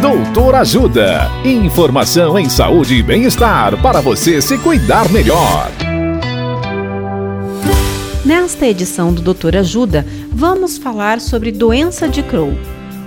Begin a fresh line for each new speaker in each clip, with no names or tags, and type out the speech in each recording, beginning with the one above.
Doutor Ajuda. Informação em saúde e bem-estar para você se cuidar melhor.
Nesta edição do Doutor Ajuda, vamos falar sobre doença de Crohn.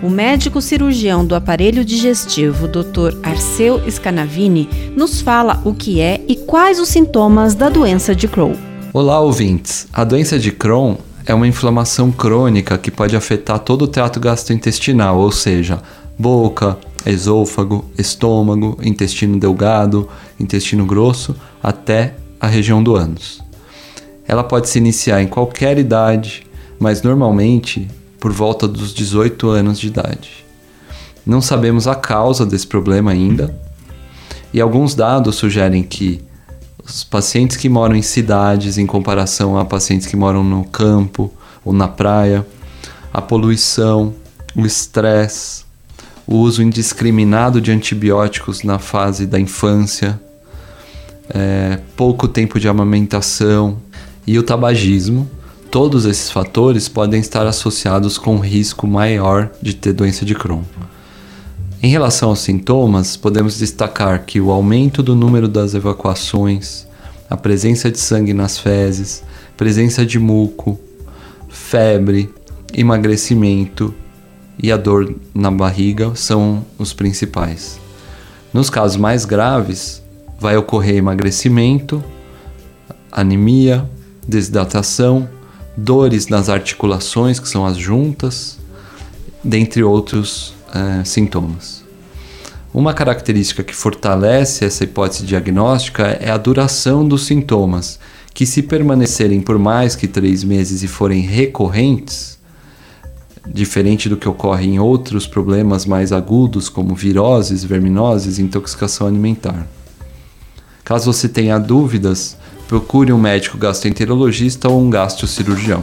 O médico cirurgião do aparelho digestivo, Dr. Arceu Scanavini, nos fala o que é e quais os sintomas da doença de Crohn.
Olá, ouvintes. A doença de Crohn é uma inflamação crônica que pode afetar todo o trato gastrointestinal, ou seja, boca, esôfago, estômago, intestino delgado, intestino grosso, até a região do ânus. Ela pode se iniciar em qualquer idade, mas normalmente por volta dos 18 anos de idade. Não sabemos a causa desse problema ainda, e alguns dados sugerem que os pacientes que moram em cidades, em comparação a pacientes que moram no campo ou na praia, a poluição, o estresse, o uso indiscriminado de antibióticos na fase da infância, é, pouco tempo de amamentação e o tabagismo, todos esses fatores podem estar associados com risco maior de ter doença de Crohn. Em relação aos sintomas, podemos destacar que o aumento do número das evacuações, a presença de sangue nas fezes, presença de muco, febre, emagrecimento e a dor na barriga são os principais. Nos casos mais graves, vai ocorrer emagrecimento, anemia, desidratação, dores nas articulações, que são as juntas, dentre outros é, sintomas. Uma característica que fortalece essa hipótese diagnóstica é a duração dos sintomas, que, se permanecerem por mais que três meses e forem recorrentes, diferente do que ocorre em outros problemas mais agudos, como viroses, verminoses e intoxicação alimentar. Caso você tenha dúvidas, procure um médico gastroenterologista ou um gastrocirurgião.